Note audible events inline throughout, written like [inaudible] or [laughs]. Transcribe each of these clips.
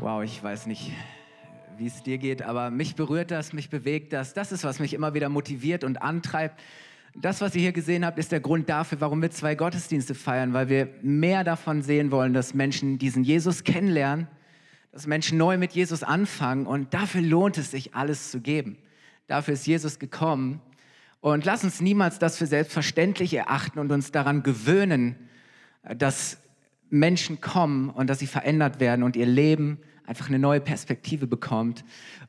Wow, ich weiß nicht, wie es dir geht, aber mich berührt das, mich bewegt das. Das ist, was mich immer wieder motiviert und antreibt. Das, was ihr hier gesehen habt, ist der Grund dafür, warum wir zwei Gottesdienste feiern, weil wir mehr davon sehen wollen, dass Menschen diesen Jesus kennenlernen, dass Menschen neu mit Jesus anfangen und dafür lohnt es sich, alles zu geben. Dafür ist Jesus gekommen. Und lass uns niemals das für selbstverständlich erachten und uns daran gewöhnen, dass Menschen kommen und dass sie verändert werden und ihr Leben einfach eine neue Perspektive bekommt.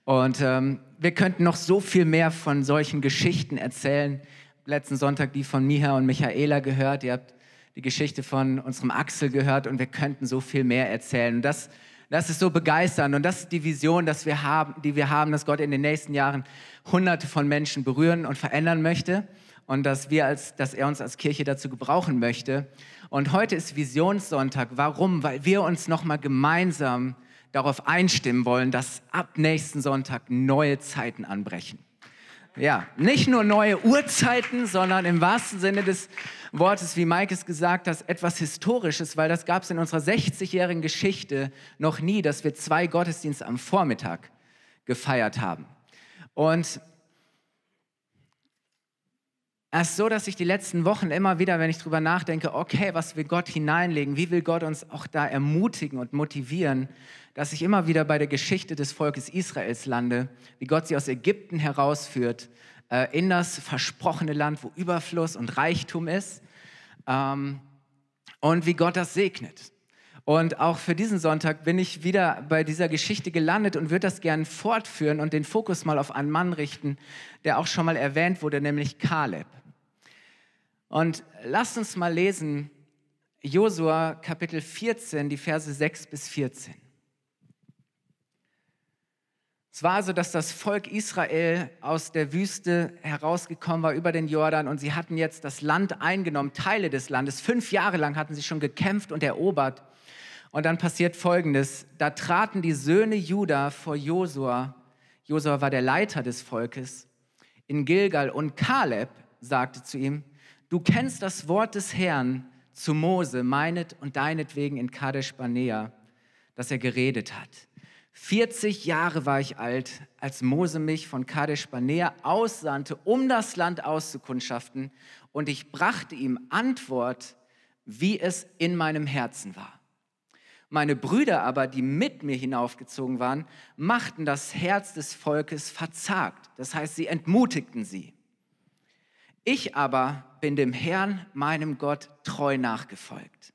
Und ähm, wir könnten noch so viel mehr von solchen Geschichten erzählen. Letzten Sonntag die von Miha und Michaela gehört. Ihr habt die Geschichte von unserem Axel gehört und wir könnten so viel mehr erzählen. Und das, das ist so begeisternd und das ist die Vision, dass wir haben, die wir haben, dass Gott in den nächsten Jahren Hunderte von Menschen berühren und verändern möchte und dass wir als, dass er uns als Kirche dazu gebrauchen möchte. Und heute ist Visionssonntag. Warum? Weil wir uns noch mal gemeinsam darauf einstimmen wollen, dass ab nächsten Sonntag neue Zeiten anbrechen. Ja, nicht nur neue Uhrzeiten, sondern im wahrsten Sinne des Wortes, wie Mike es gesagt hat, etwas Historisches, weil das gab es in unserer 60-jährigen Geschichte noch nie, dass wir zwei Gottesdienste am Vormittag gefeiert haben. Und es ist so, dass ich die letzten Wochen immer wieder, wenn ich darüber nachdenke, okay, was will Gott hineinlegen, wie will Gott uns auch da ermutigen und motivieren, dass ich immer wieder bei der Geschichte des Volkes Israels lande, wie Gott sie aus Ägypten herausführt äh, in das versprochene Land, wo Überfluss und Reichtum ist ähm, und wie Gott das segnet. Und auch für diesen Sonntag bin ich wieder bei dieser Geschichte gelandet und würde das gerne fortführen und den Fokus mal auf einen Mann richten, der auch schon mal erwähnt wurde, nämlich Kaleb. Und lasst uns mal lesen, Josua Kapitel 14, die Verse 6 bis 14. Es war so, dass das Volk Israel aus der Wüste herausgekommen war über den Jordan und sie hatten jetzt das Land eingenommen, Teile des Landes. Fünf Jahre lang hatten sie schon gekämpft und erobert. Und dann passiert Folgendes. Da traten die Söhne Juda vor Josua. Josua war der Leiter des Volkes in Gilgal und Kaleb sagte zu ihm, du kennst das Wort des Herrn zu Mose, meinet und deinetwegen in Kadesh Barnea, dass er geredet hat. 40 Jahre war ich alt, als Mose mich von Kadesh Barnea aussandte, um das Land auszukundschaften, und ich brachte ihm Antwort, wie es in meinem Herzen war. Meine Brüder aber, die mit mir hinaufgezogen waren, machten das Herz des Volkes verzagt. Das heißt, sie entmutigten sie. Ich aber bin dem Herrn, meinem Gott, treu nachgefolgt.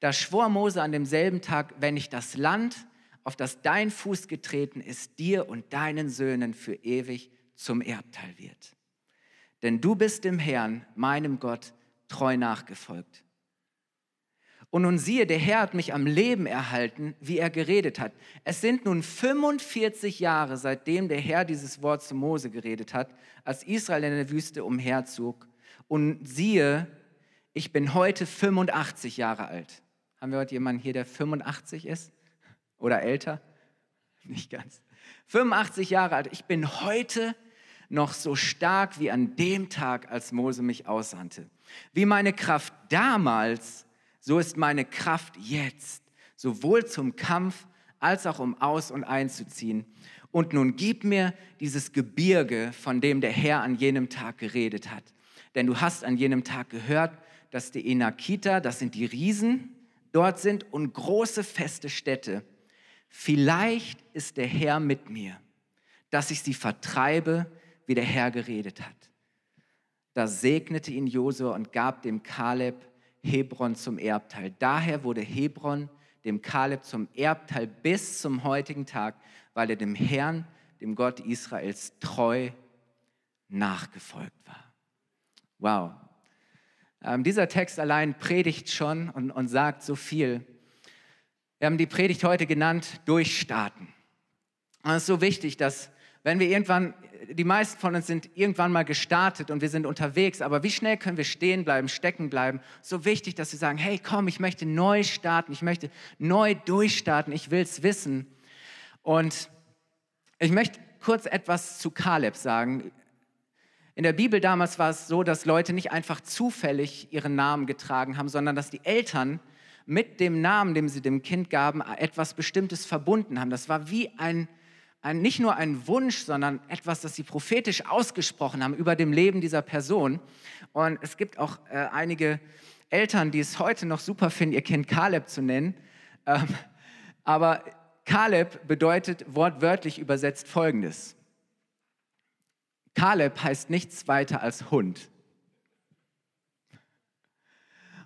Da schwor Mose an demselben Tag, wenn ich das Land, auf das dein Fuß getreten ist, dir und deinen Söhnen für ewig zum Erbteil wird. Denn du bist dem Herrn, meinem Gott, treu nachgefolgt. Und nun siehe, der Herr hat mich am Leben erhalten, wie er geredet hat. Es sind nun 45 Jahre, seitdem der Herr dieses Wort zu Mose geredet hat, als Israel in der Wüste umherzog. Und siehe, ich bin heute 85 Jahre alt. Haben wir heute jemanden hier, der 85 ist? Oder älter? [laughs] Nicht ganz. 85 Jahre alt. Ich bin heute noch so stark wie an dem Tag, als Mose mich aussandte. Wie meine Kraft damals, so ist meine Kraft jetzt, sowohl zum Kampf als auch um aus und einzuziehen. Und nun gib mir dieses Gebirge, von dem der Herr an jenem Tag geredet hat. Denn du hast an jenem Tag gehört, dass die Enakita, das sind die Riesen, dort sind und große feste Städte vielleicht ist der Herr mit mir, dass ich sie vertreibe, wie der Herr geredet hat. Da segnete ihn Josua und gab dem Kaleb Hebron zum Erbteil. Daher wurde Hebron dem Kaleb zum Erbteil bis zum heutigen Tag, weil er dem Herrn, dem Gott Israels, treu nachgefolgt war. Wow. Ähm, dieser Text allein predigt schon und, und sagt so viel. Wir haben die Predigt heute genannt, durchstarten. Und es ist so wichtig, dass wenn wir irgendwann, die meisten von uns sind irgendwann mal gestartet und wir sind unterwegs, aber wie schnell können wir stehen bleiben, stecken bleiben? So wichtig, dass wir sagen, hey, komm, ich möchte neu starten, ich möchte neu durchstarten, ich will es wissen. Und ich möchte kurz etwas zu Kaleb sagen. In der Bibel damals war es so, dass Leute nicht einfach zufällig ihren Namen getragen haben, sondern dass die Eltern mit dem Namen, den sie dem Kind gaben, etwas Bestimmtes verbunden haben. Das war wie ein, ein, nicht nur ein Wunsch, sondern etwas, das sie prophetisch ausgesprochen haben über dem Leben dieser Person. Und es gibt auch äh, einige Eltern, die es heute noch super finden, ihr Kind Kaleb zu nennen. Ähm, aber Kaleb bedeutet wortwörtlich übersetzt Folgendes. Kaleb heißt nichts weiter als Hund.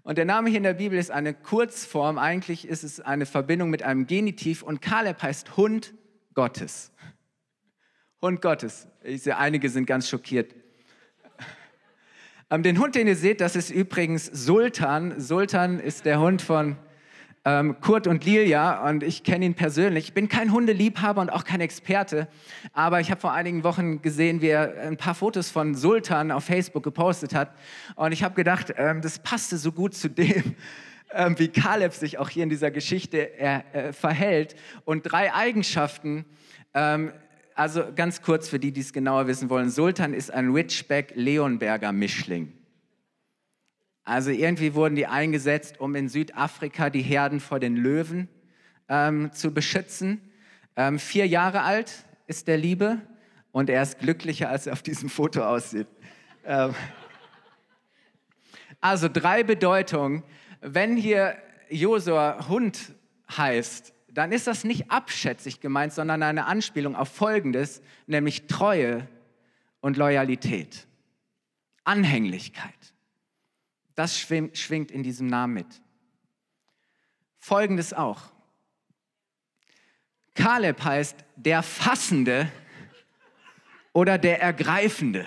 Und der Name hier in der Bibel ist eine Kurzform, eigentlich ist es eine Verbindung mit einem Genitiv und Kaleb heißt Hund Gottes. Hund Gottes. Ich sehe, einige sind ganz schockiert. Ähm, den Hund, den ihr seht, das ist übrigens Sultan. Sultan ist der Hund von ähm, Kurt und Lilia und ich kenne ihn persönlich. Ich bin kein Hundeliebhaber und auch kein Experte, aber ich habe vor einigen Wochen gesehen, wie er ein paar Fotos von Sultan auf Facebook gepostet hat und ich habe gedacht, ähm, das passte so gut zu dem, ähm, wie Kaleb sich auch hier in dieser Geschichte äh, verhält und drei Eigenschaften. Ähm, also ganz kurz für die, die es genauer wissen wollen. Sultan ist ein Ridgeback-Leonberger Mischling. Also irgendwie wurden die eingesetzt, um in Südafrika die Herden vor den Löwen ähm, zu beschützen. Ähm, vier Jahre alt ist der Liebe und er ist glücklicher, als er auf diesem Foto aussieht. Ähm, also drei Bedeutungen. Wenn hier Josua Hund heißt, dann ist das nicht abschätzig gemeint, sondern eine Anspielung auf Folgendes, nämlich Treue und Loyalität, Anhänglichkeit. Das schwingt in diesem Namen mit. Folgendes auch. Kaleb heißt der Fassende oder der Ergreifende.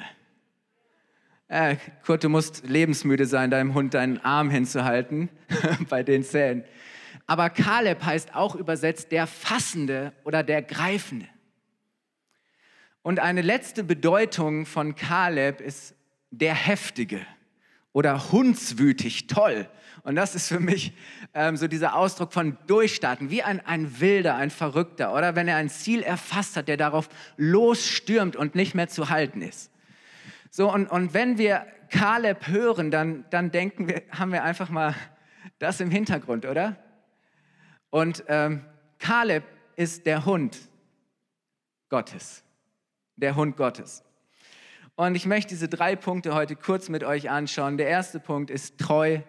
Äh, Kurt, du musst lebensmüde sein, deinem Hund deinen Arm hinzuhalten [laughs] bei den Zähnen. Aber Kaleb heißt auch übersetzt der Fassende oder der Greifende. Und eine letzte Bedeutung von Kaleb ist der Heftige oder hundswütig, toll. Und das ist für mich ähm, so dieser Ausdruck von Durchstarten, wie ein, ein Wilder, ein Verrückter. Oder wenn er ein Ziel erfasst hat, der darauf losstürmt und nicht mehr zu halten ist. So, und, und wenn wir Kaleb hören, dann, dann denken wir, haben wir einfach mal das im Hintergrund, oder? Und ähm, Kaleb ist der Hund Gottes. Der Hund Gottes. Und ich möchte diese drei Punkte heute kurz mit euch anschauen. Der erste Punkt ist treu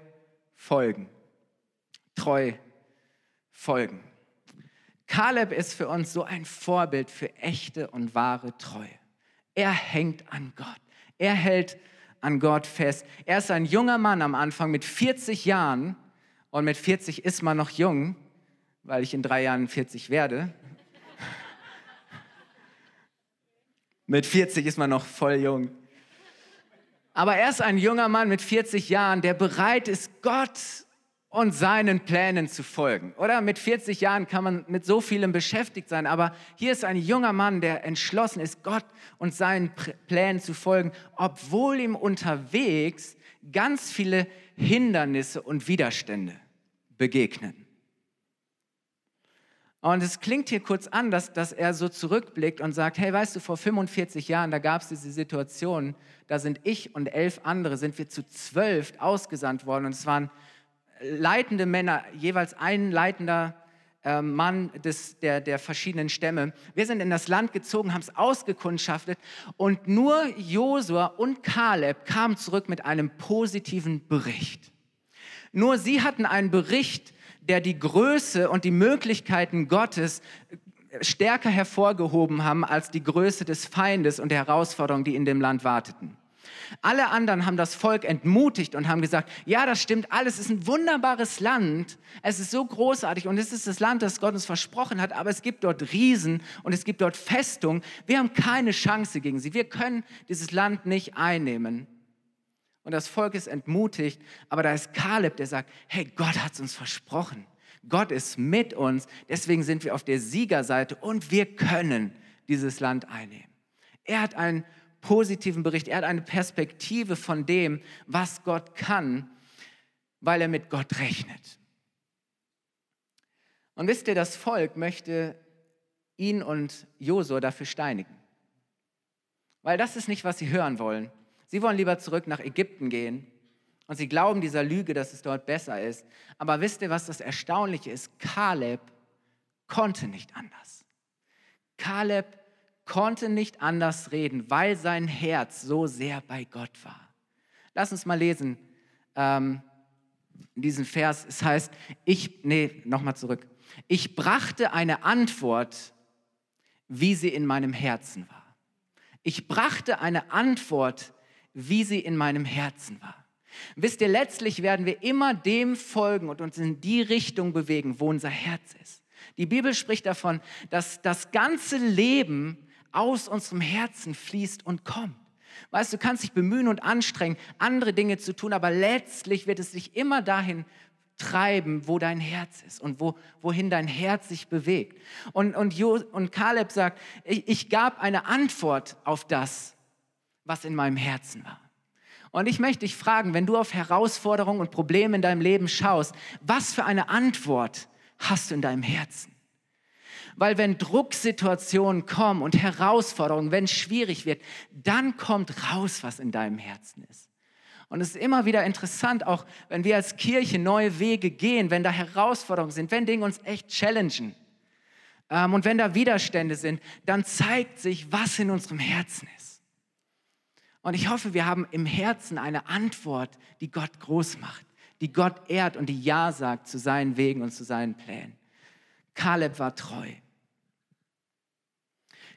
folgen. Treu folgen. Kaleb ist für uns so ein Vorbild für echte und wahre Treue. Er hängt an Gott. Er hält an Gott fest. Er ist ein junger Mann am Anfang mit 40 Jahren und mit 40 ist man noch jung, weil ich in drei Jahren 40 werde. [laughs] Mit 40 ist man noch voll jung. Aber er ist ein junger Mann mit 40 Jahren, der bereit ist, Gott und seinen Plänen zu folgen. Oder mit 40 Jahren kann man mit so vielem beschäftigt sein, aber hier ist ein junger Mann, der entschlossen ist, Gott und seinen Plänen zu folgen, obwohl ihm unterwegs ganz viele Hindernisse und Widerstände begegnen. Und es klingt hier kurz an, dass, dass er so zurückblickt und sagt, hey, weißt du, vor 45 Jahren, da gab es diese Situation, da sind ich und elf andere, sind wir zu zwölf ausgesandt worden und es waren leitende Männer, jeweils ein leitender äh, Mann des, der, der verschiedenen Stämme. Wir sind in das Land gezogen, haben es ausgekundschaftet und nur Josua und Kaleb kamen zurück mit einem positiven Bericht. Nur sie hatten einen Bericht, der die Größe und die Möglichkeiten Gottes stärker hervorgehoben haben als die Größe des Feindes und der Herausforderungen, die in dem Land warteten. Alle anderen haben das Volk entmutigt und haben gesagt, ja, das stimmt alles, es ist ein wunderbares Land, es ist so großartig und es ist das Land, das Gott uns versprochen hat, aber es gibt dort Riesen und es gibt dort Festungen. Wir haben keine Chance gegen sie, wir können dieses Land nicht einnehmen. Und das Volk ist entmutigt, aber da ist Kaleb, der sagt, hey, Gott hat es uns versprochen. Gott ist mit uns, deswegen sind wir auf der Siegerseite und wir können dieses Land einnehmen. Er hat einen positiven Bericht, er hat eine Perspektive von dem, was Gott kann, weil er mit Gott rechnet. Und wisst ihr, das Volk möchte ihn und Josua dafür steinigen. Weil das ist nicht, was sie hören wollen. Sie wollen lieber zurück nach Ägypten gehen Und sie glauben dieser Lüge, dass es dort besser ist. Aber wisst ihr, was das Erstaunliche ist? Kaleb konnte nicht anders. Kaleb konnte nicht anders reden, weil sein Herz so sehr bei Gott war. Lass uns mal lesen, ähm, diesen Vers. Es heißt, ich, nee, nochmal zurück. Ich brachte eine Antwort, wie sie in meinem Herzen war. Ich brachte eine Antwort, wie sie in meinem Herzen war. Wisst ihr, letztlich werden wir immer dem folgen und uns in die Richtung bewegen, wo unser Herz ist. Die Bibel spricht davon, dass das ganze Leben aus unserem Herzen fließt und kommt. Weißt du, du kannst dich bemühen und anstrengen, andere Dinge zu tun, aber letztlich wird es sich immer dahin treiben, wo dein Herz ist und wo, wohin dein Herz sich bewegt. Und, und, jo, und Kaleb sagt, ich, ich gab eine Antwort auf das, was in meinem Herzen war. Und ich möchte dich fragen, wenn du auf Herausforderungen und Probleme in deinem Leben schaust, was für eine Antwort hast du in deinem Herzen? Weil wenn Drucksituationen kommen und Herausforderungen, wenn es schwierig wird, dann kommt raus, was in deinem Herzen ist. Und es ist immer wieder interessant, auch wenn wir als Kirche neue Wege gehen, wenn da Herausforderungen sind, wenn Dinge uns echt challengen ähm, und wenn da Widerstände sind, dann zeigt sich, was in unserem Herzen ist. Und ich hoffe, wir haben im Herzen eine Antwort, die Gott groß macht, die Gott ehrt und die Ja sagt zu seinen Wegen und zu seinen Plänen. Kaleb war treu.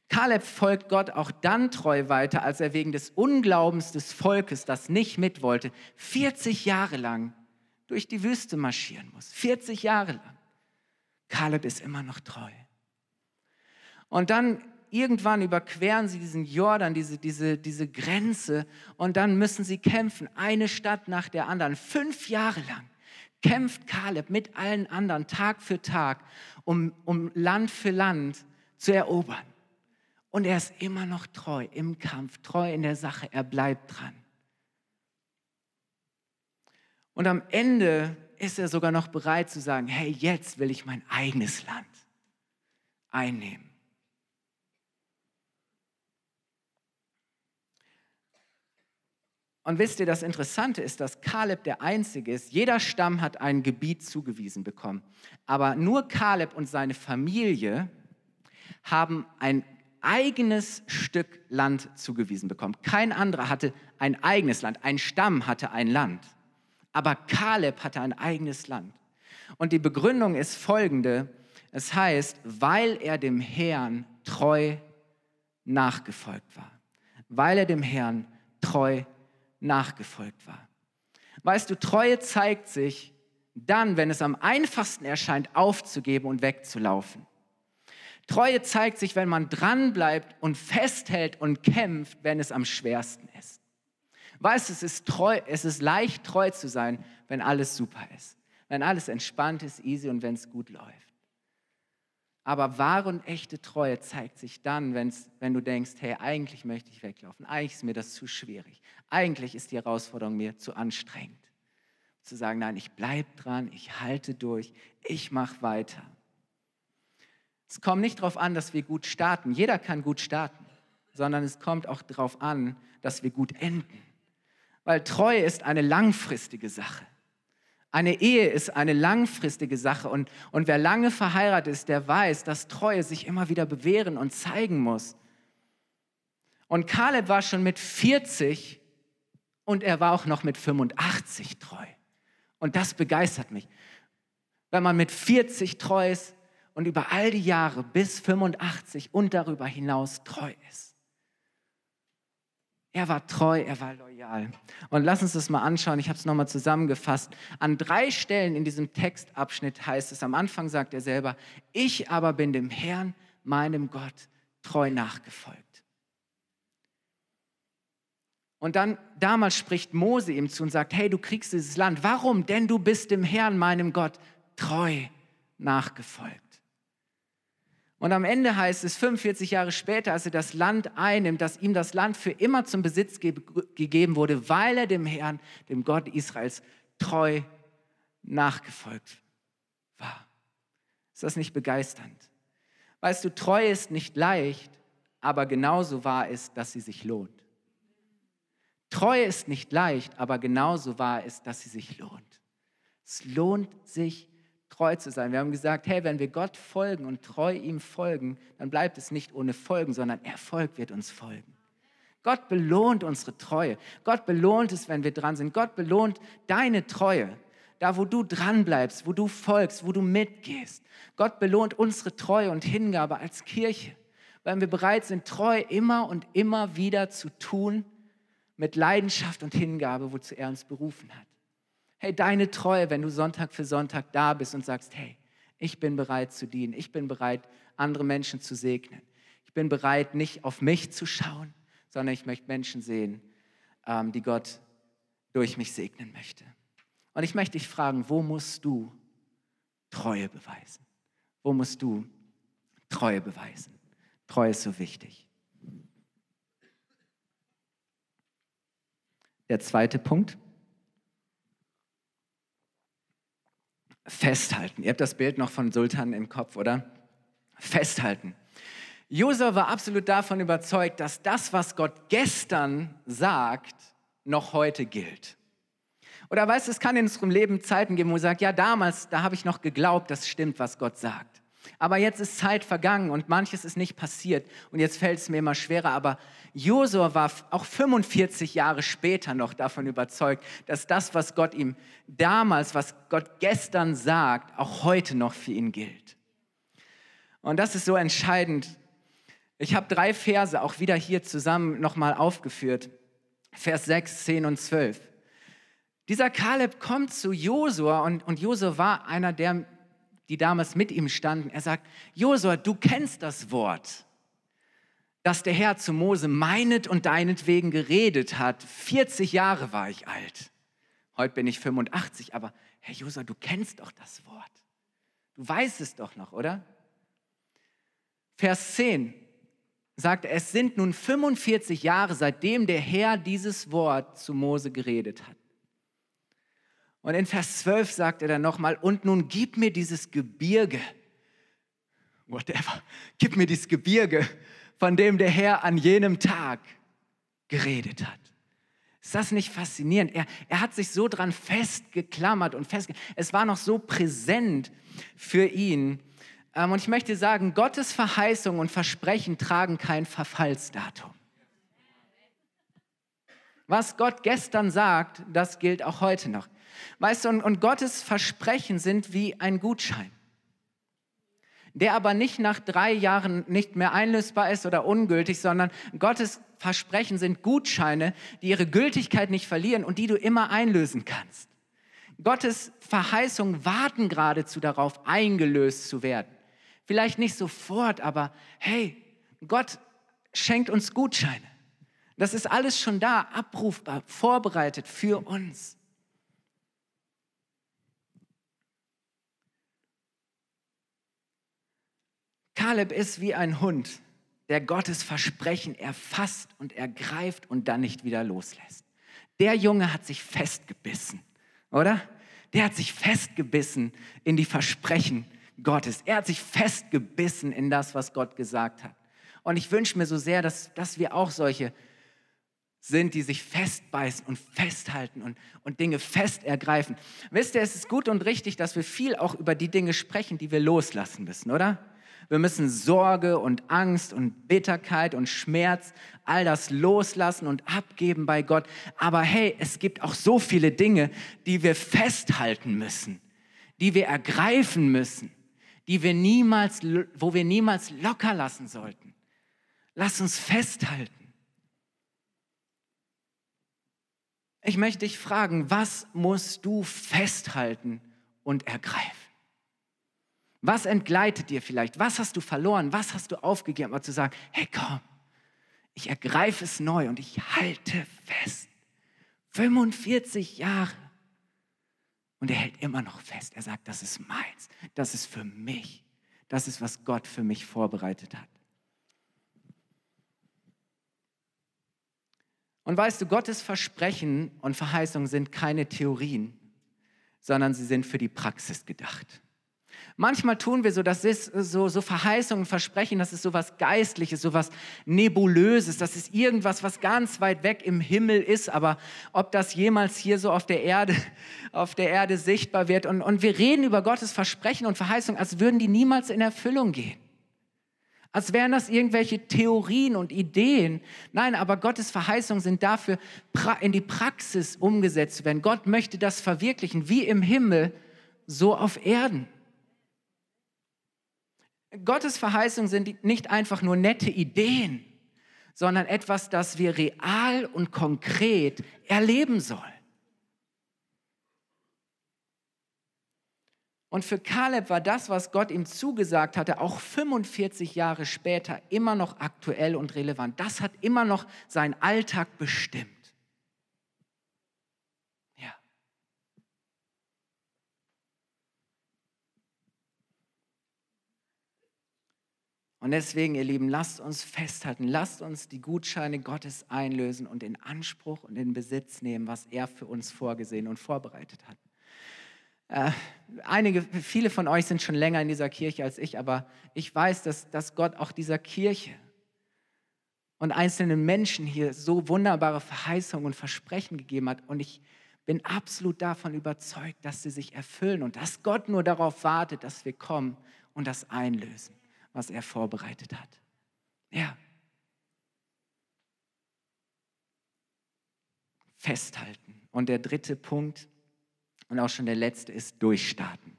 Kaleb folgt Gott auch dann treu weiter, als er wegen des Unglaubens des Volkes, das nicht mit wollte, 40 Jahre lang durch die Wüste marschieren muss. 40 Jahre lang. Kaleb ist immer noch treu. Und dann irgendwann überqueren sie diesen Jordan, diese, diese, diese Grenze, und dann müssen sie kämpfen, eine Stadt nach der anderen. Fünf Jahre lang kämpft Kaleb mit allen anderen Tag für Tag, um, um Land für Land zu erobern. Und er ist immer noch treu im Kampf, treu in der Sache. Er bleibt dran. Und am Ende ist er sogar noch bereit zu sagen, hey, jetzt will ich mein eigenes Land einnehmen. Und wisst ihr, das Interessante ist, dass Kaleb der Einzige ist. Jeder Stamm hat ein Gebiet zugewiesen bekommen. Aber nur Kaleb und seine Familie haben ein eigenes Stück Land zugewiesen bekommen. Kein anderer hatte ein eigenes Land. Ein Stamm hatte ein Land. Aber Kaleb hatte ein eigenes Land. Und die Begründung ist folgende. Es heißt, weil er dem Herrn treu nachgefolgt war. Weil er dem Herrn treu nachgefolgt war. Weißt du, Treue zeigt sich dann, wenn es am einfachsten erscheint, aufzugeben und wegzulaufen. Treue zeigt sich, wenn man dranbleibt und festhält und kämpft, wenn es am schwersten ist. Weißt du, es ist, treu, es ist leicht treu zu sein, wenn alles super ist, wenn alles entspannt ist, easy und wenn es gut läuft. Aber wahre und echte Treue zeigt sich dann, wenn's, wenn du denkst, hey, eigentlich möchte ich weglaufen, eigentlich ist mir das zu schwierig, eigentlich ist die Herausforderung mir zu anstrengend. Zu sagen, nein, ich bleibe dran, ich halte durch, ich mache weiter. Es kommt nicht darauf an, dass wir gut starten. Jeder kann gut starten, sondern es kommt auch darauf an, dass wir gut enden. Weil Treue ist eine langfristige Sache. Eine Ehe ist eine langfristige Sache und, und wer lange verheiratet ist, der weiß, dass Treue sich immer wieder bewähren und zeigen muss. Und Kaleb war schon mit 40 und er war auch noch mit 85 treu. Und das begeistert mich. Wenn man mit 40 treu ist, und über all die Jahre bis 85 und darüber hinaus treu ist. Er war treu, er war loyal. Und lass uns das mal anschauen. Ich habe es nochmal zusammengefasst. An drei Stellen in diesem Textabschnitt heißt es, am Anfang sagt er selber, ich aber bin dem Herrn, meinem Gott, treu nachgefolgt. Und dann damals spricht Mose ihm zu und sagt, hey, du kriegst dieses Land. Warum? Denn du bist dem Herrn, meinem Gott, treu nachgefolgt. Und am Ende heißt es, 45 Jahre später, als er das Land einnimmt, dass ihm das Land für immer zum Besitz ge gegeben wurde, weil er dem Herrn, dem Gott Israels, treu nachgefolgt war. Ist das nicht begeisternd? Weißt du, treu ist nicht leicht, aber genauso wahr ist, dass sie sich lohnt. Treue ist nicht leicht, aber genauso wahr ist, dass sie sich lohnt. Es lohnt sich, treu zu sein. Wir haben gesagt, hey, wenn wir Gott folgen und treu ihm folgen, dann bleibt es nicht ohne Folgen, sondern Erfolg wird uns folgen. Gott belohnt unsere Treue. Gott belohnt es, wenn wir dran sind. Gott belohnt deine Treue. Da, wo du dran bleibst, wo du folgst, wo du mitgehst. Gott belohnt unsere Treue und Hingabe als Kirche, weil wir bereit sind, treu immer und immer wieder zu tun, mit Leidenschaft und Hingabe, wozu er uns berufen hat. Hey, deine Treue, wenn du Sonntag für Sonntag da bist und sagst, hey, ich bin bereit zu dienen, ich bin bereit, andere Menschen zu segnen. Ich bin bereit, nicht auf mich zu schauen, sondern ich möchte Menschen sehen, ähm, die Gott durch mich segnen möchte. Und ich möchte dich fragen, wo musst du Treue beweisen? Wo musst du Treue beweisen? Treue ist so wichtig. Der zweite Punkt. Festhalten. Ihr habt das Bild noch von Sultan im Kopf, oder? Festhalten. Josua war absolut davon überzeugt, dass das, was Gott gestern sagt, noch heute gilt. Oder weißt du, es kann in unserem Leben Zeiten geben, wo man sagt, ja, damals, da habe ich noch geglaubt, das stimmt, was Gott sagt. Aber jetzt ist Zeit vergangen und manches ist nicht passiert und jetzt fällt es mir immer schwerer. Aber Josua war auch 45 Jahre später noch davon überzeugt, dass das, was Gott ihm damals, was Gott gestern sagt, auch heute noch für ihn gilt. Und das ist so entscheidend. Ich habe drei Verse auch wieder hier zusammen nochmal aufgeführt. Vers 6, 10 und 12. Dieser Kaleb kommt zu Josua und, und Josua war einer der die damals mit ihm standen. Er sagt, Josua, du kennst das Wort, das der Herr zu Mose meinet und deinetwegen geredet hat. 40 Jahre war ich alt. Heute bin ich 85, aber Herr Josua, du kennst doch das Wort. Du weißt es doch noch, oder? Vers 10 sagt, es sind nun 45 Jahre, seitdem der Herr dieses Wort zu Mose geredet hat. Und in Vers 12 sagt er dann nochmal, und nun gib mir dieses Gebirge, whatever, gib mir dieses Gebirge, von dem der Herr an jenem Tag geredet hat. Ist das nicht faszinierend? Er, er hat sich so dran festgeklammert und festge es war noch so präsent für ihn. Ähm, und ich möchte sagen, Gottes Verheißung und Versprechen tragen kein Verfallsdatum. Was Gott gestern sagt, das gilt auch heute noch. Weißt du, und, und Gottes Versprechen sind wie ein Gutschein, der aber nicht nach drei Jahren nicht mehr einlösbar ist oder ungültig, sondern Gottes Versprechen sind Gutscheine, die ihre Gültigkeit nicht verlieren und die du immer einlösen kannst. Gottes Verheißungen warten geradezu darauf, eingelöst zu werden. Vielleicht nicht sofort, aber hey, Gott schenkt uns Gutscheine. Das ist alles schon da, abrufbar, vorbereitet für uns. Kaleb ist wie ein Hund, der Gottes Versprechen erfasst und ergreift und dann nicht wieder loslässt. Der Junge hat sich festgebissen, oder? Der hat sich festgebissen in die Versprechen Gottes. Er hat sich festgebissen in das, was Gott gesagt hat. Und ich wünsche mir so sehr, dass, dass wir auch solche sind, die sich festbeißen und festhalten und, und Dinge fest ergreifen. Wisst ihr, es ist gut und richtig, dass wir viel auch über die Dinge sprechen, die wir loslassen müssen, oder? Wir müssen Sorge und Angst und Bitterkeit und Schmerz, all das loslassen und abgeben bei Gott. Aber hey, es gibt auch so viele Dinge, die wir festhalten müssen, die wir ergreifen müssen, die wir niemals, wo wir niemals locker lassen sollten. Lass uns festhalten. Ich möchte dich fragen, was musst du festhalten und ergreifen? Was entgleitet dir vielleicht? Was hast du verloren? Was hast du aufgegeben? Aber zu sagen, hey komm, ich ergreife es neu und ich halte fest. 45 Jahre. Und er hält immer noch fest. Er sagt, das ist meins. Das ist für mich. Das ist, was Gott für mich vorbereitet hat. Und weißt du, Gottes Versprechen und Verheißungen sind keine Theorien, sondern sie sind für die Praxis gedacht. Manchmal tun wir so, das ist so, so Verheißungen, Versprechen, das ist so was Geistliches, so was Nebulöses, das ist irgendwas, was ganz weit weg im Himmel ist, aber ob das jemals hier so auf der Erde, [laughs] auf der Erde sichtbar wird. Und, und wir reden über Gottes Versprechen und Verheißungen, als würden die niemals in Erfüllung gehen. Als wären das irgendwelche Theorien und Ideen. Nein, aber Gottes Verheißungen sind dafür, in die Praxis umgesetzt zu werden. Gott möchte das verwirklichen, wie im Himmel, so auf Erden. Gottes Verheißungen sind nicht einfach nur nette Ideen, sondern etwas, das wir real und konkret erleben sollen. Und für Kaleb war das, was Gott ihm zugesagt hatte, auch 45 Jahre später immer noch aktuell und relevant. Das hat immer noch seinen Alltag bestimmt. Und deswegen, ihr Lieben, lasst uns festhalten, lasst uns die Gutscheine Gottes einlösen und in Anspruch und in Besitz nehmen, was er für uns vorgesehen und vorbereitet hat. Äh, einige, viele von euch sind schon länger in dieser Kirche als ich, aber ich weiß, dass, dass Gott auch dieser Kirche und einzelnen Menschen hier so wunderbare Verheißungen und Versprechen gegeben hat. Und ich bin absolut davon überzeugt, dass sie sich erfüllen und dass Gott nur darauf wartet, dass wir kommen und das einlösen was er vorbereitet hat. Ja. Festhalten. Und der dritte Punkt und auch schon der letzte ist durchstarten.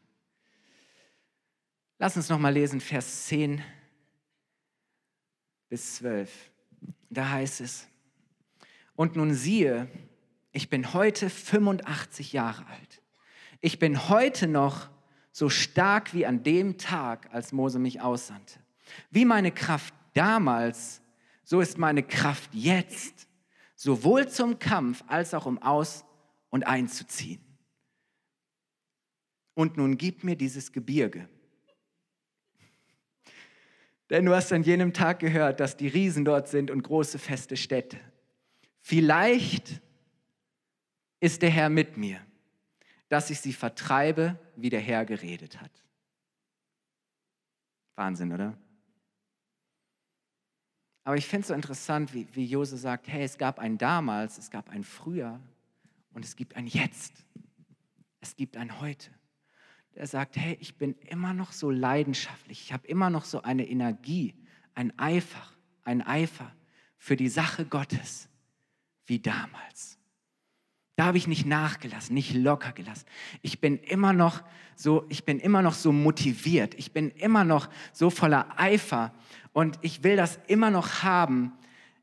Lass uns noch mal lesen Vers 10 bis 12. Da heißt es: Und nun siehe, ich bin heute 85 Jahre alt. Ich bin heute noch so stark wie an dem Tag, als Mose mich aussandte. Wie meine Kraft damals, so ist meine Kraft jetzt, sowohl zum Kampf als auch um aus und einzuziehen. Und nun gib mir dieses Gebirge. Denn du hast an jenem Tag gehört, dass die Riesen dort sind und große feste Städte. Vielleicht ist der Herr mit mir dass ich sie vertreibe, wie der Herr geredet hat. Wahnsinn, oder? Aber ich finde es so interessant, wie, wie Jose sagt, hey, es gab ein damals, es gab ein früher und es gibt ein jetzt. Es gibt ein heute. Der sagt, hey, ich bin immer noch so leidenschaftlich, ich habe immer noch so eine Energie, ein Eifer, ein Eifer für die Sache Gottes wie damals. Da habe ich nicht nachgelassen, nicht locker gelassen. Ich bin immer noch so, ich bin immer noch so motiviert. Ich bin immer noch so voller Eifer und ich will das immer noch haben.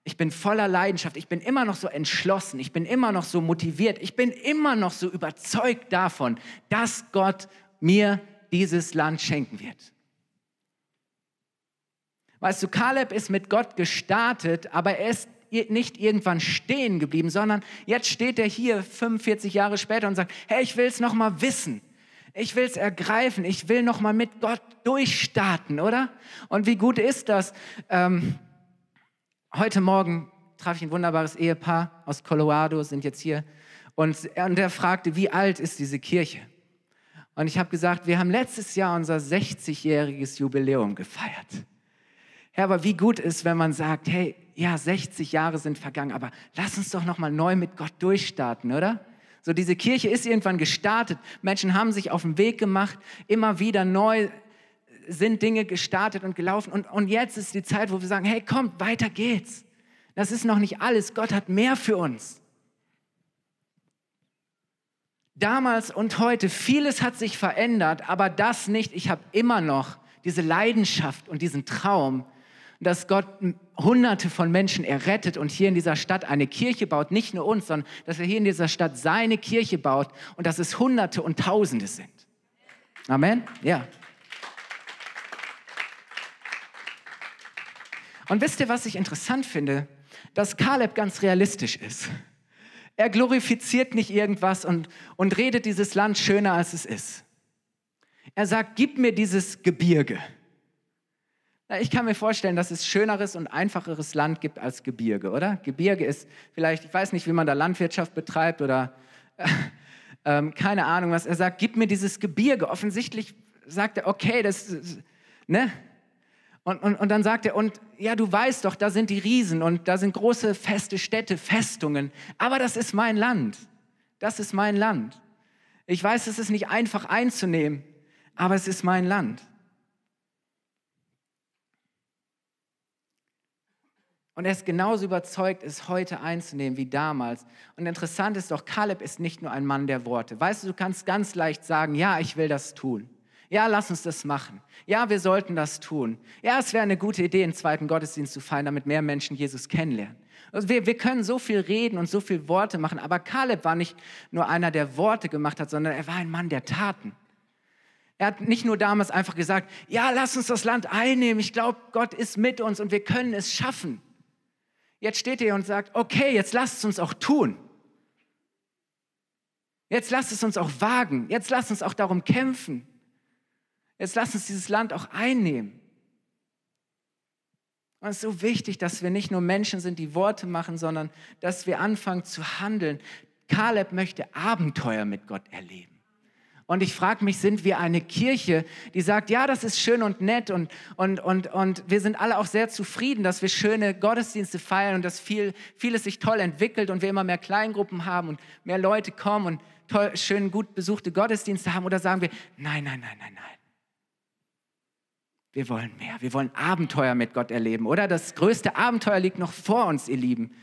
Ich bin voller Leidenschaft. Ich bin immer noch so entschlossen. Ich bin immer noch so motiviert. Ich bin immer noch so überzeugt davon, dass Gott mir dieses Land schenken wird. Weißt du, Kaleb ist mit Gott gestartet, aber er ist nicht irgendwann stehen geblieben, sondern jetzt steht er hier 45 Jahre später und sagt, hey, ich will es noch mal wissen. Ich will es ergreifen. Ich will noch mal mit Gott durchstarten, oder? Und wie gut ist das? Ähm, heute Morgen traf ich ein wunderbares Ehepaar aus Colorado, sind jetzt hier. Und, und er fragte, wie alt ist diese Kirche? Und ich habe gesagt, wir haben letztes Jahr unser 60-jähriges Jubiläum gefeiert. Herr, aber wie gut ist, wenn man sagt, hey, ja, 60 Jahre sind vergangen, aber lass uns doch noch mal neu mit Gott durchstarten, oder? So diese Kirche ist irgendwann gestartet. Menschen haben sich auf den Weg gemacht, immer wieder neu sind Dinge gestartet und gelaufen und, und jetzt ist die Zeit, wo wir sagen, hey, kommt, weiter geht's. Das ist noch nicht alles. Gott hat mehr für uns. Damals und heute, vieles hat sich verändert, aber das nicht. Ich habe immer noch diese Leidenschaft und diesen Traum, dass Gott Hunderte von Menschen errettet und hier in dieser Stadt eine Kirche baut, nicht nur uns, sondern dass er hier in dieser Stadt seine Kirche baut und dass es Hunderte und Tausende sind. Amen? Ja. Und wisst ihr, was ich interessant finde? Dass Kaleb ganz realistisch ist. Er glorifiziert nicht irgendwas und, und redet dieses Land schöner, als es ist. Er sagt, gib mir dieses Gebirge. Ich kann mir vorstellen, dass es schöneres und einfacheres Land gibt als Gebirge, oder? Gebirge ist vielleicht, ich weiß nicht, wie man da Landwirtschaft betreibt oder äh, [laughs] äh, keine Ahnung was. Er sagt, gib mir dieses Gebirge. Offensichtlich sagt er, okay, das, ne? Und, und, und dann sagt er, und ja, du weißt doch, da sind die Riesen und da sind große feste Städte, Festungen, aber das ist mein Land. Das ist mein Land. Ich weiß, es ist nicht einfach einzunehmen, aber es ist mein Land. Und er ist genauso überzeugt, es heute einzunehmen wie damals. Und interessant ist doch, Kaleb ist nicht nur ein Mann der Worte. Weißt du, du kannst ganz leicht sagen, ja, ich will das tun. Ja, lass uns das machen. Ja, wir sollten das tun. Ja, es wäre eine gute Idee, einen zweiten Gottesdienst zu feiern, damit mehr Menschen Jesus kennenlernen. Also wir, wir können so viel reden und so viel Worte machen, aber Kaleb war nicht nur einer, der Worte gemacht hat, sondern er war ein Mann der Taten. Er hat nicht nur damals einfach gesagt, ja, lass uns das Land einnehmen, ich glaube, Gott ist mit uns und wir können es schaffen. Jetzt steht er hier und sagt, okay, jetzt lasst es uns auch tun. Jetzt lasst es uns auch wagen. Jetzt lasst uns auch darum kämpfen. Jetzt lass uns dieses Land auch einnehmen. Und es ist so wichtig, dass wir nicht nur Menschen sind, die Worte machen, sondern dass wir anfangen zu handeln. Kaleb möchte Abenteuer mit Gott erleben. Und ich frage mich, sind wir eine Kirche, die sagt, ja, das ist schön und nett und, und, und, und wir sind alle auch sehr zufrieden, dass wir schöne Gottesdienste feiern und dass viel, vieles sich toll entwickelt und wir immer mehr Kleingruppen haben und mehr Leute kommen und toll, schön gut besuchte Gottesdienste haben? Oder sagen wir, nein, nein, nein, nein, nein. Wir wollen mehr. Wir wollen Abenteuer mit Gott erleben, oder? Das größte Abenteuer liegt noch vor uns, ihr Lieben.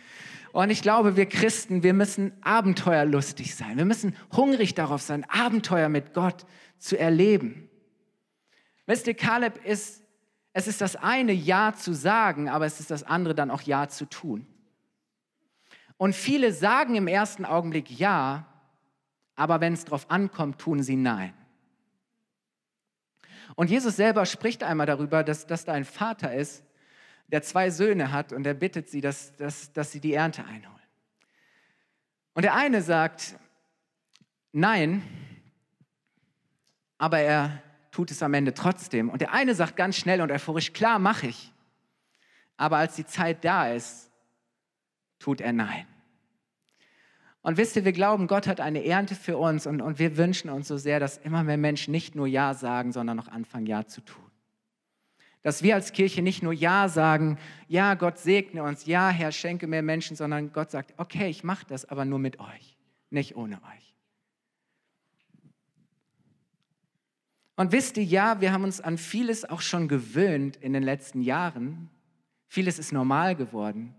Und ich glaube, wir Christen, wir müssen abenteuerlustig sein. Wir müssen hungrig darauf sein, Abenteuer mit Gott zu erleben. Wisst ihr, Kaleb ist, es ist das eine Ja zu sagen, aber es ist das andere dann auch Ja zu tun. Und viele sagen im ersten Augenblick Ja, aber wenn es darauf ankommt, tun sie Nein. Und Jesus selber spricht einmal darüber, dass, dass da ein Vater ist, der zwei Söhne hat und er bittet sie, dass, dass, dass sie die Ernte einholen. Und der eine sagt, nein, aber er tut es am Ende trotzdem. Und der eine sagt ganz schnell und euphorisch, klar, mache ich. Aber als die Zeit da ist, tut er nein. Und wisst ihr, wir glauben, Gott hat eine Ernte für uns und, und wir wünschen uns so sehr, dass immer mehr Menschen nicht nur Ja sagen, sondern auch anfangen, Ja zu tun. Dass wir als Kirche nicht nur Ja sagen, ja, Gott segne uns, ja, Herr, schenke mehr Menschen, sondern Gott sagt, okay, ich mache das, aber nur mit euch, nicht ohne euch. Und wisst ihr, ja, wir haben uns an vieles auch schon gewöhnt in den letzten Jahren. Vieles ist normal geworden.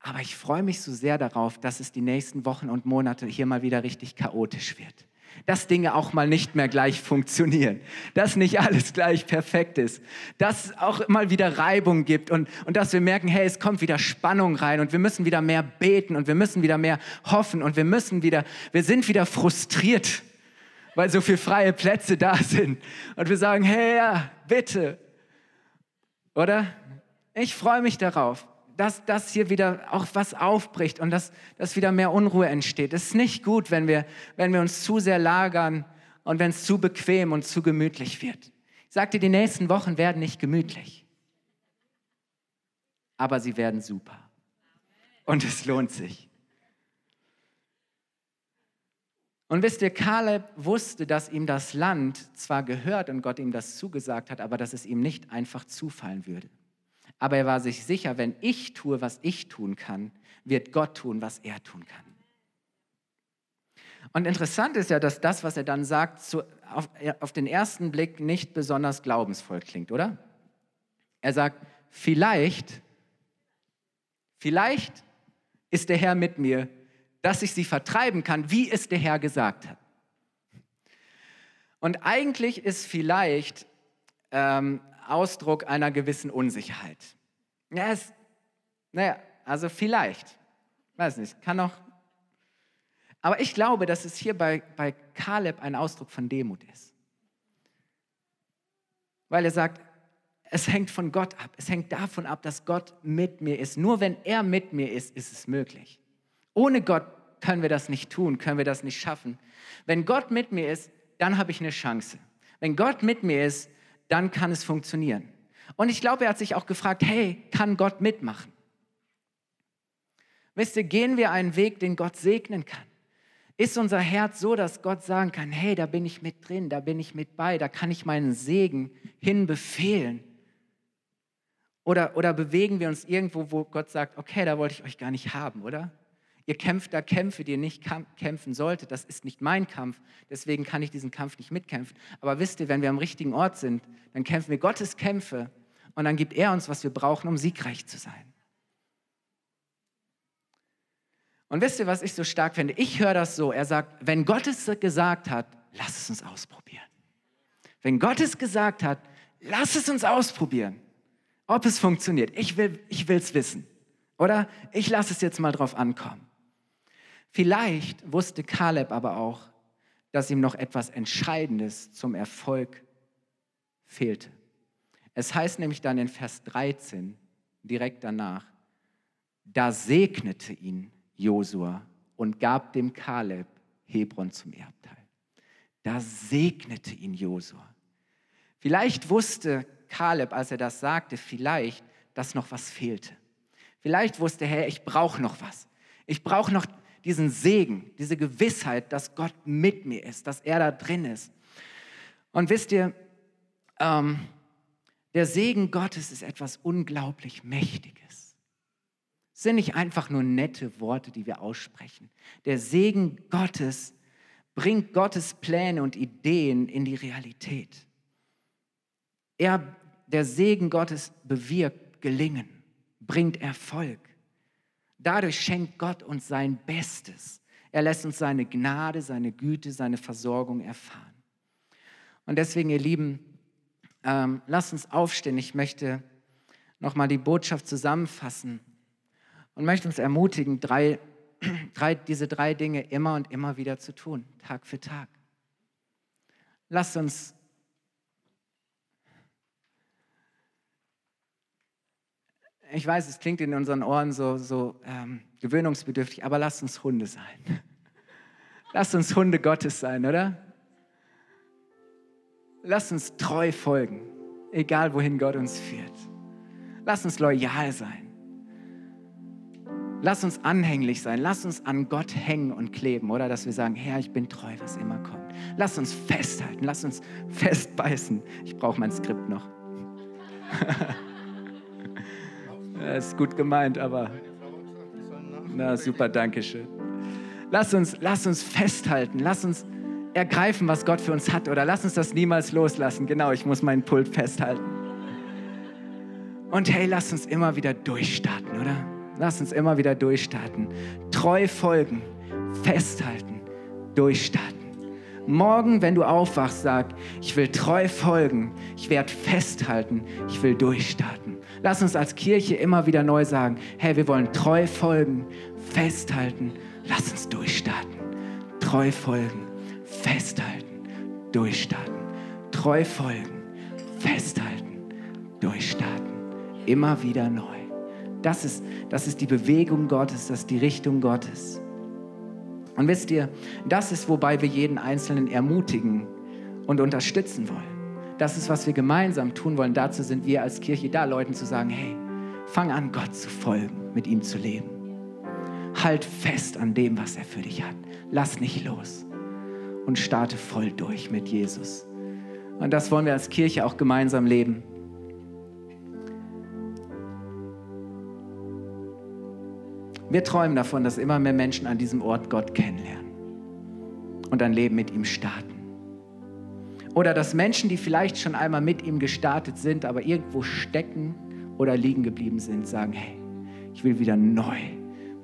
Aber ich freue mich so sehr darauf, dass es die nächsten Wochen und Monate hier mal wieder richtig chaotisch wird. Dass Dinge auch mal nicht mehr gleich funktionieren. Dass nicht alles gleich perfekt ist. Dass es auch mal wieder Reibung gibt und, und dass wir merken, hey, es kommt wieder Spannung rein und wir müssen wieder mehr beten und wir müssen wieder mehr hoffen und wir müssen wieder, wir sind wieder frustriert, weil so viele freie Plätze da sind. Und wir sagen, hey, ja, bitte. Oder? Ich freue mich darauf dass, dass hier wieder auch was aufbricht und dass, dass wieder mehr Unruhe entsteht. Es ist nicht gut, wenn wir, wenn wir uns zu sehr lagern und wenn es zu bequem und zu gemütlich wird. Ich sagte, die nächsten Wochen werden nicht gemütlich, aber sie werden super. Und es lohnt sich. Und wisst ihr, Kaleb wusste, dass ihm das Land zwar gehört und Gott ihm das zugesagt hat, aber dass es ihm nicht einfach zufallen würde. Aber er war sich sicher, wenn ich tue, was ich tun kann, wird Gott tun, was er tun kann. Und interessant ist ja, dass das, was er dann sagt, zu, auf, auf den ersten Blick nicht besonders glaubensvoll klingt, oder? Er sagt, vielleicht, vielleicht ist der Herr mit mir, dass ich sie vertreiben kann, wie es der Herr gesagt hat. Und eigentlich ist vielleicht ähm, Ausdruck einer gewissen Unsicherheit. Ja, es, naja, also vielleicht, weiß nicht, kann auch. Aber ich glaube, dass es hier bei, bei Kaleb ein Ausdruck von Demut ist. Weil er sagt, es hängt von Gott ab. Es hängt davon ab, dass Gott mit mir ist. Nur wenn er mit mir ist, ist es möglich. Ohne Gott können wir das nicht tun, können wir das nicht schaffen. Wenn Gott mit mir ist, dann habe ich eine Chance. Wenn Gott mit mir ist, dann kann es funktionieren. Und ich glaube, er hat sich auch gefragt, hey, kann Gott mitmachen? Wisst ihr, gehen wir einen Weg, den Gott segnen kann? Ist unser Herz so, dass Gott sagen kann, hey, da bin ich mit drin, da bin ich mit bei, da kann ich meinen Segen hinbefehlen? Oder, oder bewegen wir uns irgendwo, wo Gott sagt, okay, da wollte ich euch gar nicht haben, oder? Ihr kämpft da Kämpfe, die ihr nicht kämpfen solltet. Das ist nicht mein Kampf, deswegen kann ich diesen Kampf nicht mitkämpfen. Aber wisst ihr, wenn wir am richtigen Ort sind, dann kämpfen wir Gottes Kämpfe und dann gibt er uns, was wir brauchen, um siegreich zu sein. Und wisst ihr, was ich so stark finde? Ich höre das so. Er sagt, wenn Gott es gesagt hat, lass es uns ausprobieren. Wenn Gott es gesagt hat, lass es uns ausprobieren, ob es funktioniert. Ich will es wissen. Oder ich lasse es jetzt mal drauf ankommen. Vielleicht wusste Kaleb aber auch, dass ihm noch etwas Entscheidendes zum Erfolg fehlte. Es heißt nämlich dann in Vers 13, direkt danach, da segnete ihn Josua und gab dem Kaleb Hebron zum Erbteil. Da segnete ihn Josua. Vielleicht wusste Kaleb, als er das sagte, vielleicht, dass noch was fehlte. Vielleicht wusste er, ich brauche noch was. Ich brauche noch diesen Segen, diese Gewissheit, dass Gott mit mir ist, dass er da drin ist. Und wisst ihr, ähm, der Segen Gottes ist etwas unglaublich Mächtiges sind nicht einfach nur nette Worte, die wir aussprechen. Der Segen Gottes bringt Gottes Pläne und Ideen in die Realität. Er, der Segen Gottes bewirkt Gelingen, bringt Erfolg. Dadurch schenkt Gott uns sein Bestes. Er lässt uns seine Gnade, seine Güte, seine Versorgung erfahren. Und deswegen, ihr Lieben, ähm, lasst uns aufstehen. Ich möchte nochmal die Botschaft zusammenfassen und möchte uns ermutigen, drei, [clears throat] drei, diese drei Dinge immer und immer wieder zu tun, Tag für Tag. Lasst uns ich weiß, es klingt in unseren Ohren so, so ähm, gewöhnungsbedürftig, aber lasst uns Hunde sein. [laughs] Lasst uns Hunde Gottes sein, oder? Lasst uns treu folgen, egal wohin Gott uns führt. Lasst uns loyal sein. Lass uns anhänglich sein. Lass uns an Gott hängen und kleben, oder? Dass wir sagen, Herr, ich bin treu, was immer kommt. Lass uns festhalten. Lass uns festbeißen. Ich brauche mein Skript noch. [laughs] das ist gut gemeint, aber. Na super, danke schön. Lass uns, lass uns festhalten. Lass uns ergreifen, was Gott für uns hat. Oder lass uns das niemals loslassen. Genau, ich muss meinen Pult festhalten. Und hey, lass uns immer wieder durchstarten, oder? Lass uns immer wieder durchstarten. Treu folgen, festhalten, durchstarten. Morgen, wenn du aufwachst, sag, ich will treu folgen, ich werde festhalten, ich will durchstarten. Lass uns als Kirche immer wieder neu sagen, hey, wir wollen treu folgen, festhalten, lass uns durchstarten. Treu folgen, festhalten, durchstarten. Treu folgen, festhalten, durchstarten. Immer wieder neu. Das ist, das ist die Bewegung Gottes, das ist die Richtung Gottes. Und wisst ihr, das ist, wobei wir jeden Einzelnen ermutigen und unterstützen wollen. Das ist, was wir gemeinsam tun wollen. Dazu sind wir als Kirche da, Leuten zu sagen, hey, fang an, Gott zu folgen, mit ihm zu leben. Halt fest an dem, was er für dich hat. Lass nicht los und starte voll durch mit Jesus. Und das wollen wir als Kirche auch gemeinsam leben. Wir träumen davon, dass immer mehr Menschen an diesem Ort Gott kennenlernen und ein Leben mit ihm starten. Oder dass Menschen, die vielleicht schon einmal mit ihm gestartet sind, aber irgendwo stecken oder liegen geblieben sind, sagen, hey, ich will wieder neu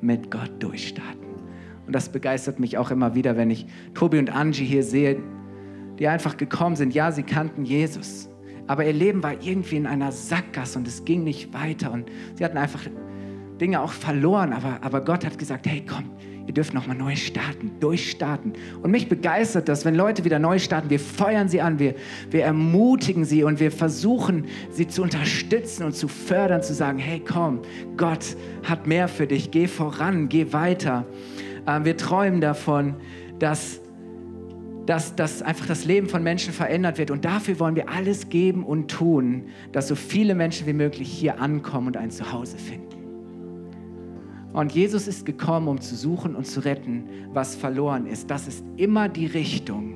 mit Gott durchstarten. Und das begeistert mich auch immer wieder, wenn ich Tobi und Angie hier sehe, die einfach gekommen sind. Ja, sie kannten Jesus, aber ihr Leben war irgendwie in einer Sackgasse und es ging nicht weiter. Und sie hatten einfach Dinge auch verloren, aber, aber Gott hat gesagt, hey, komm, ihr dürft nochmal neu starten, durchstarten. Und mich begeistert das, wenn Leute wieder neu starten, wir feuern sie an, wir, wir ermutigen sie und wir versuchen, sie zu unterstützen und zu fördern, zu sagen, hey, komm, Gott hat mehr für dich, geh voran, geh weiter. Äh, wir träumen davon, dass dass, dass einfach das Leben von Menschen verändert wird. Und dafür wollen wir alles geben und tun, dass so viele Menschen wie möglich hier ankommen und ein Zuhause finden. Und Jesus ist gekommen, um zu suchen und zu retten, was verloren ist. Das ist immer die Richtung,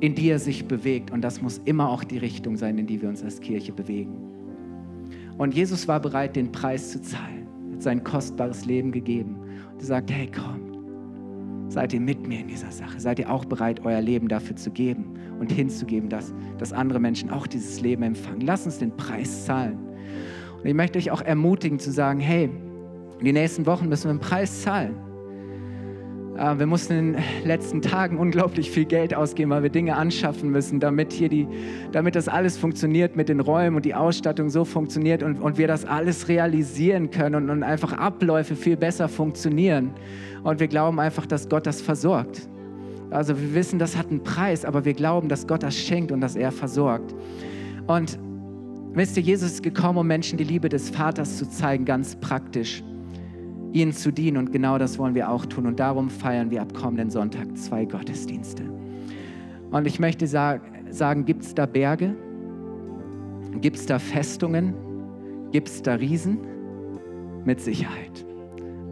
in die er sich bewegt. Und das muss immer auch die Richtung sein, in die wir uns als Kirche bewegen. Und Jesus war bereit, den Preis zu zahlen, hat sein kostbares Leben gegeben. Und er sagt, hey, komm, seid ihr mit mir in dieser Sache? Seid ihr auch bereit, euer Leben dafür zu geben und hinzugeben, dass, dass andere Menschen auch dieses Leben empfangen? Lass uns den Preis zahlen. Und ich möchte euch auch ermutigen zu sagen, hey, die nächsten Wochen müssen wir einen Preis zahlen. Äh, wir mussten in den letzten Tagen unglaublich viel Geld ausgeben, weil wir Dinge anschaffen müssen, damit hier die, damit das alles funktioniert mit den Räumen und die Ausstattung so funktioniert und, und wir das alles realisieren können und, und einfach Abläufe viel besser funktionieren. Und wir glauben einfach, dass Gott das versorgt. Also wir wissen, das hat einen Preis, aber wir glauben, dass Gott das schenkt und dass er versorgt. Und wisst ihr, Jesus ist gekommen, um Menschen die Liebe des Vaters zu zeigen, ganz praktisch ihnen zu dienen. Und genau das wollen wir auch tun. Und darum feiern wir ab kommenden Sonntag zwei Gottesdienste. Und ich möchte sagen, gibt es da Berge? Gibt es da Festungen? Gibt es da Riesen? Mit Sicherheit.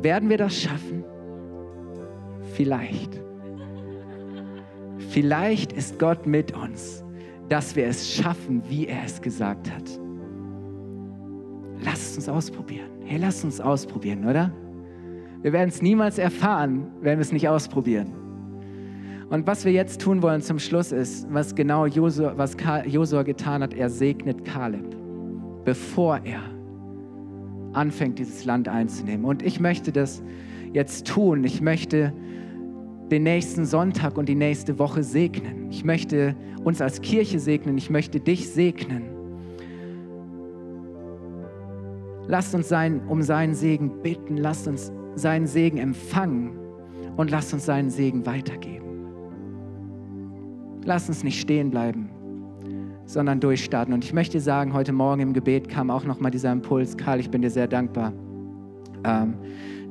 Werden wir das schaffen? Vielleicht. Vielleicht ist Gott mit uns, dass wir es schaffen, wie er es gesagt hat. Lass es uns ausprobieren. Hey, lass uns ausprobieren, oder? Wir werden es niemals erfahren, wenn wir es nicht ausprobieren. Und was wir jetzt tun wollen zum Schluss ist, was genau Josua, getan hat, er segnet Kaleb, bevor er anfängt, dieses Land einzunehmen. Und ich möchte das jetzt tun. Ich möchte den nächsten Sonntag und die nächste Woche segnen. Ich möchte uns als Kirche segnen. Ich möchte dich segnen. Lasst uns sein, um seinen Segen bitten. Lasst uns seinen Segen empfangen und lass uns seinen Segen weitergeben. Lass uns nicht stehen bleiben, sondern durchstarten. Und ich möchte sagen, heute Morgen im Gebet kam auch nochmal dieser Impuls, Karl, ich bin dir sehr dankbar, ähm,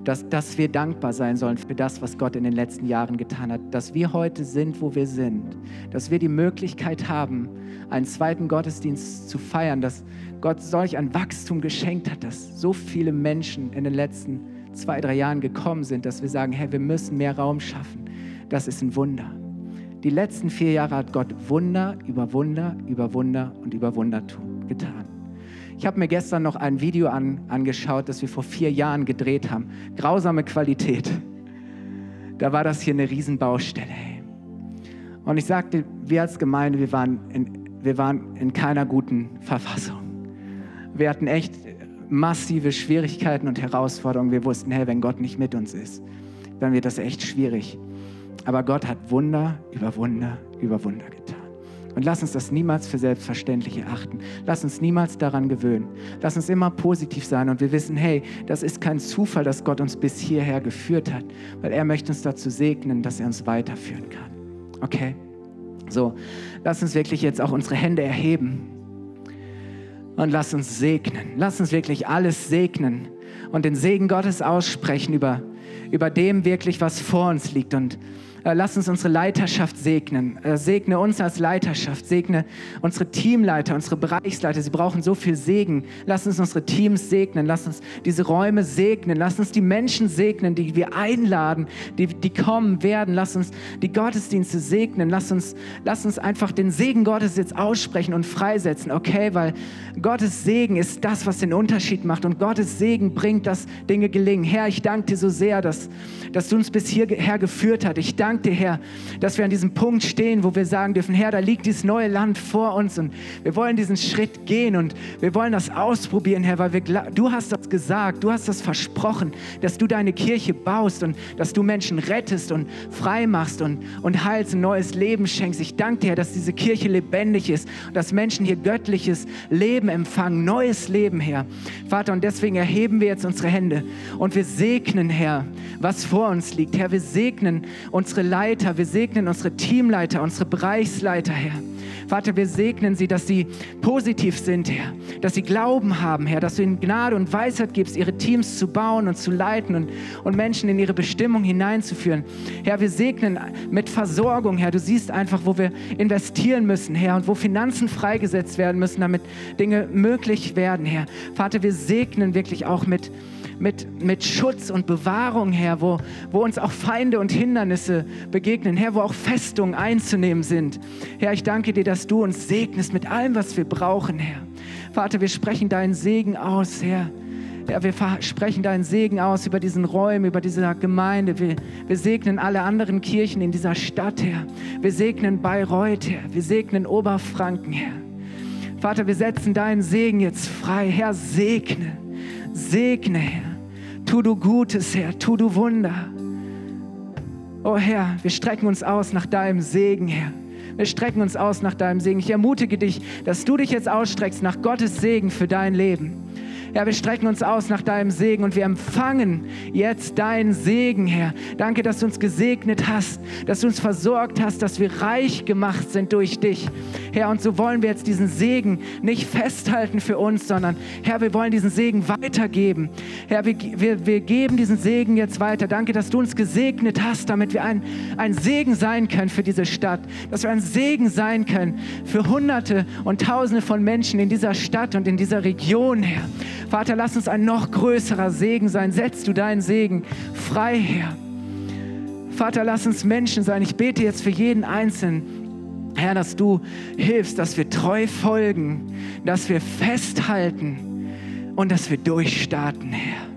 dass, dass wir dankbar sein sollen für das, was Gott in den letzten Jahren getan hat, dass wir heute sind, wo wir sind, dass wir die Möglichkeit haben, einen zweiten Gottesdienst zu feiern, dass Gott solch ein Wachstum geschenkt hat, dass so viele Menschen in den letzten Jahren zwei, drei Jahren gekommen sind, dass wir sagen, hey, wir müssen mehr Raum schaffen. Das ist ein Wunder. Die letzten vier Jahre hat Gott Wunder über Wunder über Wunder und über Wunder getan. Ich habe mir gestern noch ein Video an, angeschaut, das wir vor vier Jahren gedreht haben. Grausame Qualität. Da war das hier eine Riesenbaustelle. Und ich sagte, wir als Gemeinde, wir waren in, wir waren in keiner guten Verfassung. Wir hatten echt massive Schwierigkeiten und Herausforderungen. Wir wussten, hey, wenn Gott nicht mit uns ist, dann wird das echt schwierig. Aber Gott hat Wunder über Wunder über Wunder getan. Und lass uns das niemals für selbstverständlich erachten. Lass uns niemals daran gewöhnen. Lass uns immer positiv sein und wir wissen, hey, das ist kein Zufall, dass Gott uns bis hierher geführt hat, weil er möchte uns dazu segnen, dass er uns weiterführen kann. Okay? So, lass uns wirklich jetzt auch unsere Hände erheben und lass uns segnen. Lass uns wirklich alles segnen und den Segen Gottes aussprechen über, über dem wirklich, was vor uns liegt. Und lass uns unsere Leiterschaft segnen. Äh, segne uns als Leiterschaft. Segne unsere Teamleiter, unsere Bereichsleiter. Sie brauchen so viel Segen. Lass uns unsere Teams segnen. Lass uns diese Räume segnen. Lass uns die Menschen segnen, die wir einladen, die, die kommen werden. Lass uns die Gottesdienste segnen. Lass uns, lass uns einfach den Segen Gottes jetzt aussprechen und freisetzen. Okay, weil Gottes Segen ist das, was den Unterschied macht. Und Gottes Segen bringt, dass Dinge gelingen. Herr, ich danke dir so sehr, dass, dass du uns bis hierher geführt hast. Ich danke danke dir, Herr, dass wir an diesem Punkt stehen, wo wir sagen dürfen, Herr, da liegt dieses neue Land vor uns und wir wollen diesen Schritt gehen und wir wollen das ausprobieren, Herr, weil wir, du hast das gesagt, du hast das versprochen, dass du deine Kirche baust und dass du Menschen rettest und frei machst und, und heilst, ein neues Leben schenkst. Ich danke dir, Herr, dass diese Kirche lebendig ist und dass Menschen hier göttliches Leben empfangen, neues Leben, Herr. Vater, und deswegen erheben wir jetzt unsere Hände und wir segnen, Herr, was vor uns liegt. Herr, wir segnen unsere Leiter, wir segnen unsere Teamleiter, unsere Bereichsleiter, Herr. Vater, wir segnen sie, dass sie positiv sind, Herr, dass sie Glauben haben, Herr, dass du ihnen Gnade und Weisheit gibst, ihre Teams zu bauen und zu leiten und, und Menschen in ihre Bestimmung hineinzuführen. Herr, wir segnen mit Versorgung, Herr. Du siehst einfach, wo wir investieren müssen, Herr, und wo Finanzen freigesetzt werden müssen, damit Dinge möglich werden, Herr. Vater, wir segnen wirklich auch mit mit, mit Schutz und Bewahrung, Herr, wo, wo uns auch Feinde und Hindernisse begegnen, Herr, wo auch Festungen einzunehmen sind. Herr, ich danke dir, dass du uns segnest mit allem, was wir brauchen, Herr. Vater, wir sprechen deinen Segen aus, Herr. Herr, wir sprechen deinen Segen aus über diesen Räumen, über diese Gemeinde. Wir, wir segnen alle anderen Kirchen in dieser Stadt, Herr. Wir segnen Bayreuth, Herr. Wir segnen Oberfranken, Herr. Vater, wir setzen deinen Segen jetzt frei. Herr, segne, segne, Herr. Tu du Gutes, Herr. Tu du Wunder. Oh Herr, wir strecken uns aus nach deinem Segen, Herr. Wir strecken uns aus nach deinem Segen. Ich ermutige dich, dass du dich jetzt ausstreckst nach Gottes Segen für dein Leben. Herr, wir strecken uns aus nach deinem Segen und wir empfangen jetzt deinen Segen, Herr. Danke, dass du uns gesegnet hast, dass du uns versorgt hast, dass wir reich gemacht sind durch dich. Herr, und so wollen wir jetzt diesen Segen nicht festhalten für uns, sondern Herr, wir wollen diesen Segen weitergeben. Herr, wir, wir, wir geben diesen Segen jetzt weiter. Danke, dass du uns gesegnet hast, damit wir ein, ein Segen sein können für diese Stadt, dass wir ein Segen sein können für Hunderte und Tausende von Menschen in dieser Stadt und in dieser Region, Herr. Vater, lass uns ein noch größerer Segen sein. Setz du deinen Segen frei her. Vater, lass uns Menschen sein. Ich bete jetzt für jeden Einzelnen, Herr, dass du hilfst, dass wir treu folgen, dass wir festhalten und dass wir durchstarten, Herr.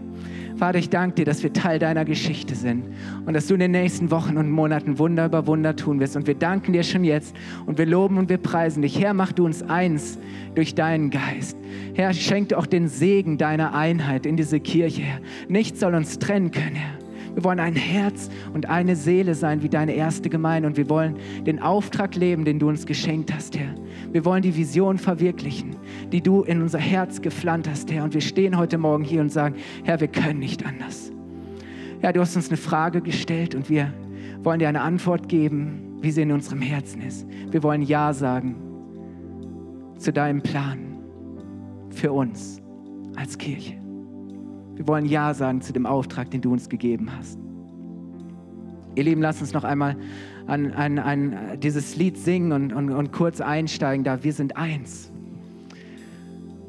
Vater, ich danke dir, dass wir Teil deiner Geschichte sind und dass du in den nächsten Wochen und Monaten Wunder über Wunder tun wirst. Und wir danken dir schon jetzt und wir loben und wir preisen dich. Herr, mach du uns eins durch deinen Geist. Herr, schenk auch den Segen deiner Einheit in diese Kirche, Herr. Nichts soll uns trennen können, Herr. Wir wollen ein Herz und eine Seele sein wie deine erste Gemeinde und wir wollen den Auftrag leben, den du uns geschenkt hast, Herr. Wir wollen die Vision verwirklichen, die du in unser Herz gepflanzt hast, Herr. Und wir stehen heute Morgen hier und sagen, Herr, wir können nicht anders. Herr, du hast uns eine Frage gestellt und wir wollen dir eine Antwort geben, wie sie in unserem Herzen ist. Wir wollen Ja sagen zu deinem Plan für uns als Kirche. Wir wollen Ja sagen zu dem Auftrag, den du uns gegeben hast. Ihr Lieben, lasst uns noch einmal an, an, an dieses Lied singen und, und, und kurz einsteigen da. Wir sind eins.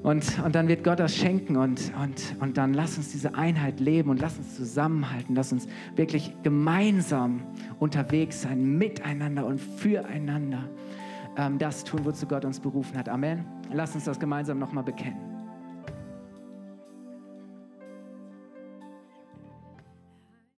Und, und dann wird Gott das schenken und, und, und dann lass uns diese Einheit leben und lass uns zusammenhalten, lass uns wirklich gemeinsam unterwegs sein, miteinander und füreinander ähm, das tun, wozu Gott uns berufen hat. Amen. Lass uns das gemeinsam nochmal bekennen.